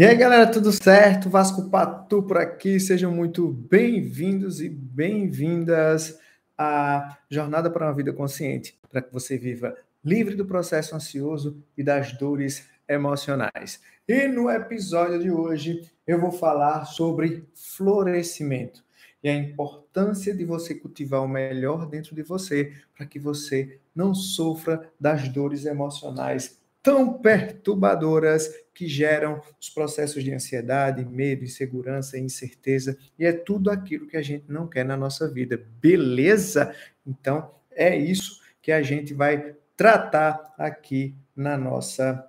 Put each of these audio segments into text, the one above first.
E aí, galera, tudo certo? Vasco Patu por aqui. Sejam muito bem-vindos e bem-vindas à Jornada para uma Vida Consciente, para que você viva livre do processo ansioso e das dores emocionais. E no episódio de hoje eu vou falar sobre florescimento e a importância de você cultivar o melhor dentro de você para que você não sofra das dores emocionais tão perturbadoras que geram os processos de ansiedade, medo, insegurança, incerteza, e é tudo aquilo que a gente não quer na nossa vida. Beleza? Então, é isso que a gente vai tratar aqui na nossa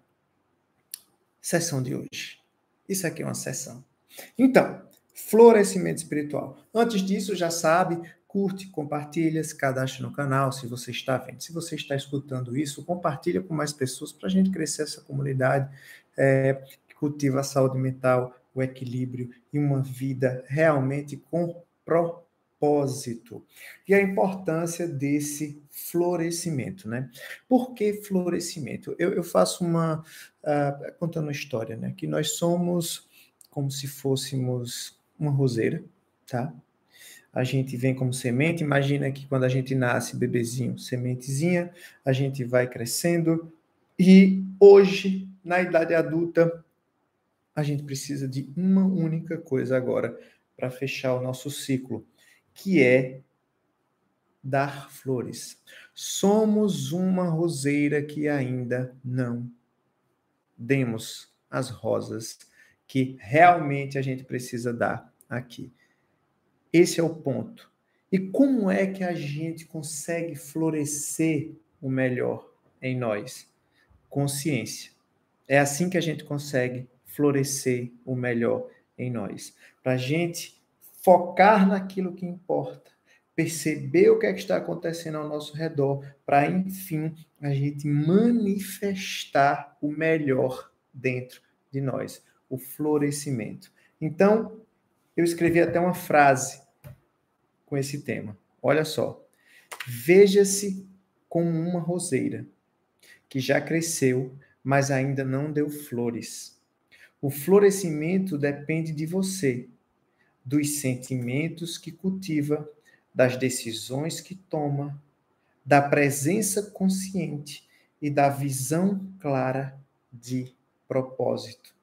sessão de hoje. Isso aqui é uma sessão. Então, florescimento espiritual. Antes disso, já sabe, curte, compartilha, se cadastre no canal se você está vendo. Se você está escutando isso, compartilha com mais pessoas para a gente crescer essa comunidade é, que cultiva a saúde mental, o equilíbrio e uma vida realmente com propósito. E a importância desse florescimento, né? Por que florescimento? Eu, eu faço uma... Uh, contando uma história, né? Que nós somos como se fôssemos uma roseira, tá? A gente vem como semente. Imagina que quando a gente nasce, bebezinho, sementezinha, a gente vai crescendo. E hoje, na idade adulta, a gente precisa de uma única coisa agora para fechar o nosso ciclo, que é dar flores. Somos uma roseira que ainda não demos as rosas que realmente a gente precisa dar aqui. Esse é o ponto. E como é que a gente consegue florescer o melhor em nós? Consciência. É assim que a gente consegue florescer o melhor em nós. Para a gente focar naquilo que importa, perceber o que, é que está acontecendo ao nosso redor, para enfim a gente manifestar o melhor dentro de nós, o florescimento. Então, eu escrevi até uma frase com esse tema. Olha só. Veja-se como uma roseira que já cresceu, mas ainda não deu flores. O florescimento depende de você, dos sentimentos que cultiva, das decisões que toma, da presença consciente e da visão clara de propósito.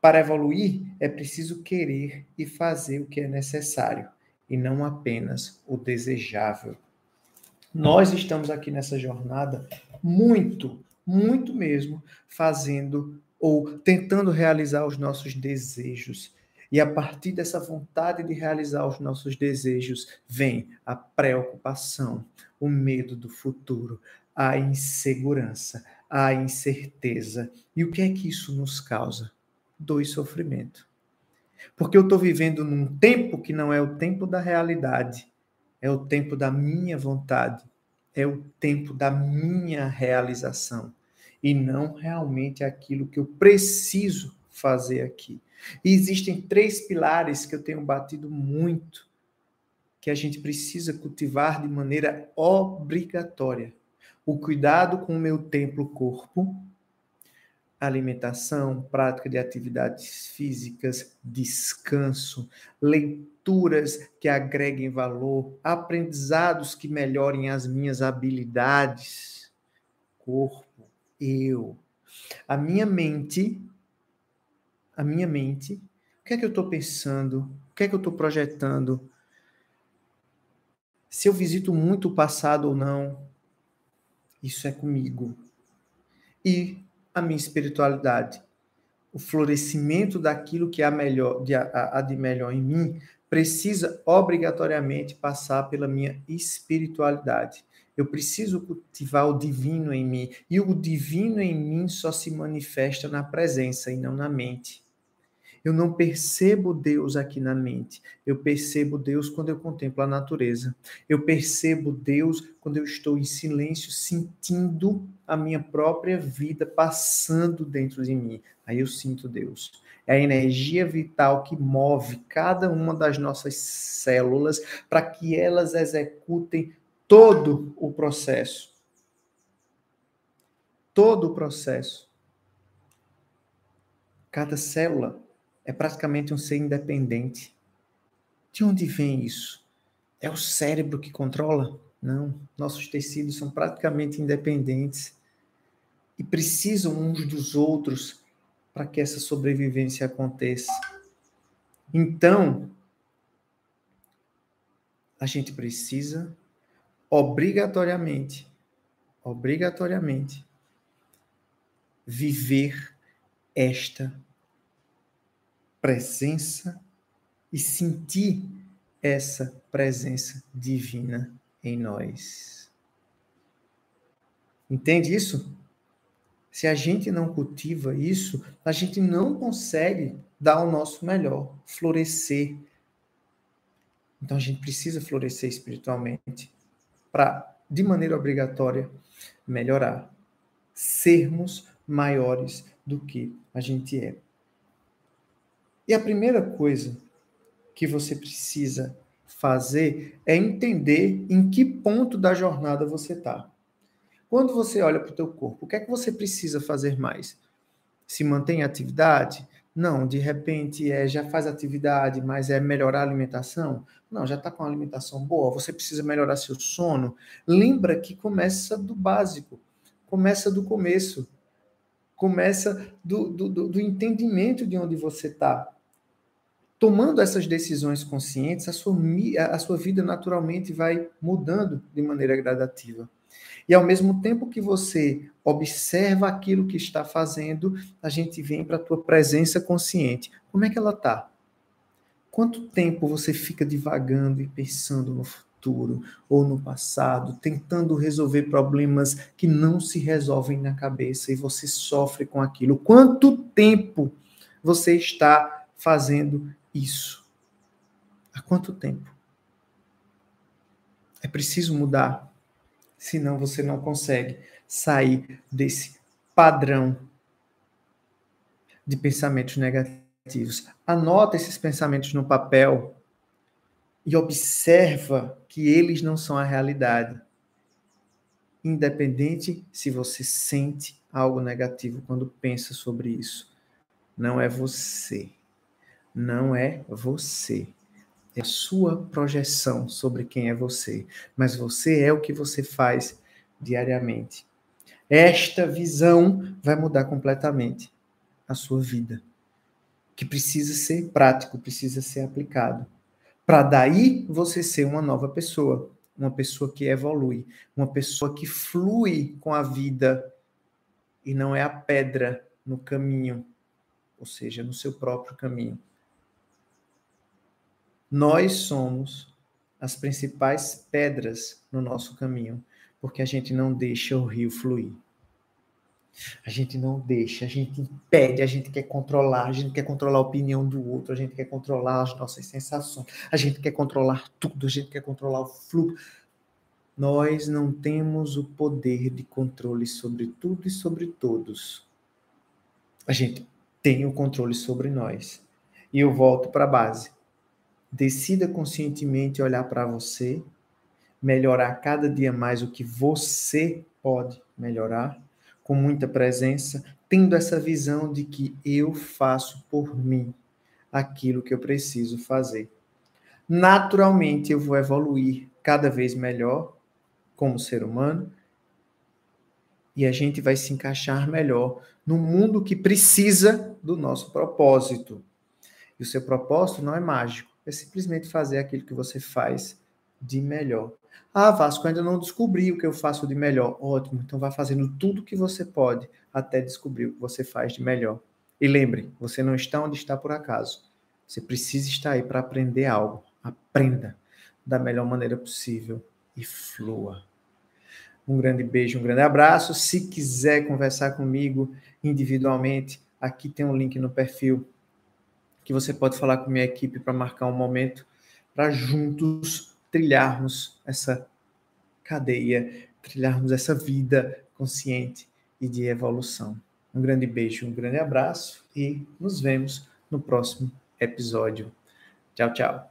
Para evoluir, é preciso querer e fazer o que é necessário, e não apenas o desejável. Nós estamos aqui nessa jornada muito, muito mesmo, fazendo ou tentando realizar os nossos desejos. E a partir dessa vontade de realizar os nossos desejos, vem a preocupação, o medo do futuro, a insegurança, a incerteza. E o que é que isso nos causa? Dor e sofrimento. Porque eu estou vivendo num tempo que não é o tempo da realidade, é o tempo da minha vontade, é o tempo da minha realização e não realmente aquilo que eu preciso fazer aqui. E existem três pilares que eu tenho batido muito, que a gente precisa cultivar de maneira obrigatória: o cuidado com o meu templo corpo, alimentação, prática de atividades físicas, descanso, leituras que agreguem valor, aprendizados que melhorem as minhas habilidades, corpo, eu, a minha mente, a minha mente, o que é que eu estou pensando, o que é que eu estou projetando, se eu visito muito o passado ou não, isso é comigo. E a minha espiritualidade. O florescimento daquilo que há, melhor, de, há, de melhor em mim precisa obrigatoriamente passar pela minha espiritualidade. Eu preciso cultivar o divino em mim. E o divino em mim só se manifesta na presença e não na mente. Eu não percebo Deus aqui na mente. Eu percebo Deus quando eu contemplo a natureza. Eu percebo Deus quando eu estou em silêncio, sentindo a minha própria vida passando dentro de mim. Aí eu sinto Deus. É a energia vital que move cada uma das nossas células para que elas executem todo o processo. Todo o processo Cada célula é praticamente um ser independente. De onde vem isso? É o cérebro que controla? Não. Nossos tecidos são praticamente independentes e precisam uns dos outros para que essa sobrevivência aconteça. Então, a gente precisa obrigatoriamente, obrigatoriamente, viver esta presença e sentir essa presença divina em nós. Entende isso? Se a gente não cultiva isso, a gente não consegue dar o nosso melhor, florescer. Então a gente precisa florescer espiritualmente para, de maneira obrigatória, melhorar, sermos maiores do que a gente é. E a primeira coisa que você precisa fazer é entender em que ponto da jornada você está. Quando você olha para o teu corpo, o que é que você precisa fazer mais? Se mantém atividade? Não, de repente é, já faz atividade, mas é melhorar a alimentação? Não, já está com a alimentação boa, você precisa melhorar seu sono. Lembra que começa do básico, começa do começo, começa do, do, do entendimento de onde você está tomando essas decisões conscientes, a sua, a sua vida naturalmente vai mudando de maneira gradativa. E ao mesmo tempo que você observa aquilo que está fazendo, a gente vem para a tua presença consciente. Como é que ela está? Quanto tempo você fica divagando e pensando no futuro ou no passado, tentando resolver problemas que não se resolvem na cabeça e você sofre com aquilo? Quanto tempo você está fazendo isso? Há quanto tempo? É preciso mudar, senão você não consegue sair desse padrão de pensamentos negativos. Anota esses pensamentos no papel e observa que eles não são a realidade. Independente se você sente algo negativo quando pensa sobre isso, não é você não é você. É a sua projeção sobre quem é você. Mas você é o que você faz diariamente. Esta visão vai mudar completamente a sua vida. Que precisa ser prático, precisa ser aplicado. Para daí você ser uma nova pessoa. Uma pessoa que evolui. Uma pessoa que flui com a vida e não é a pedra no caminho, ou seja, no seu próprio caminho. Nós somos as principais pedras no nosso caminho, porque a gente não deixa o rio fluir. A gente não deixa, a gente impede, a gente quer controlar, a gente quer controlar a opinião do outro, a gente quer controlar as nossas sensações, a gente quer controlar tudo, a gente quer controlar o fluxo. Nós não temos o poder de controle sobre tudo e sobre todos. A gente tem o controle sobre nós. E eu volto para a base. Decida conscientemente olhar para você, melhorar cada dia mais o que você pode melhorar, com muita presença, tendo essa visão de que eu faço por mim aquilo que eu preciso fazer. Naturalmente, eu vou evoluir cada vez melhor como ser humano e a gente vai se encaixar melhor no mundo que precisa do nosso propósito. E o seu propósito não é mágico é simplesmente fazer aquilo que você faz de melhor. Ah, Vasco, ainda não descobri o que eu faço de melhor. Ótimo, então vá fazendo tudo o que você pode até descobrir o que você faz de melhor. E lembre, você não está onde está por acaso. Você precisa estar aí para aprender algo. Aprenda da melhor maneira possível e flua. Um grande beijo, um grande abraço. Se quiser conversar comigo individualmente, aqui tem um link no perfil que você pode falar com minha equipe para marcar um momento para juntos trilharmos essa cadeia, trilharmos essa vida consciente e de evolução. Um grande beijo, um grande abraço e nos vemos no próximo episódio. Tchau, tchau.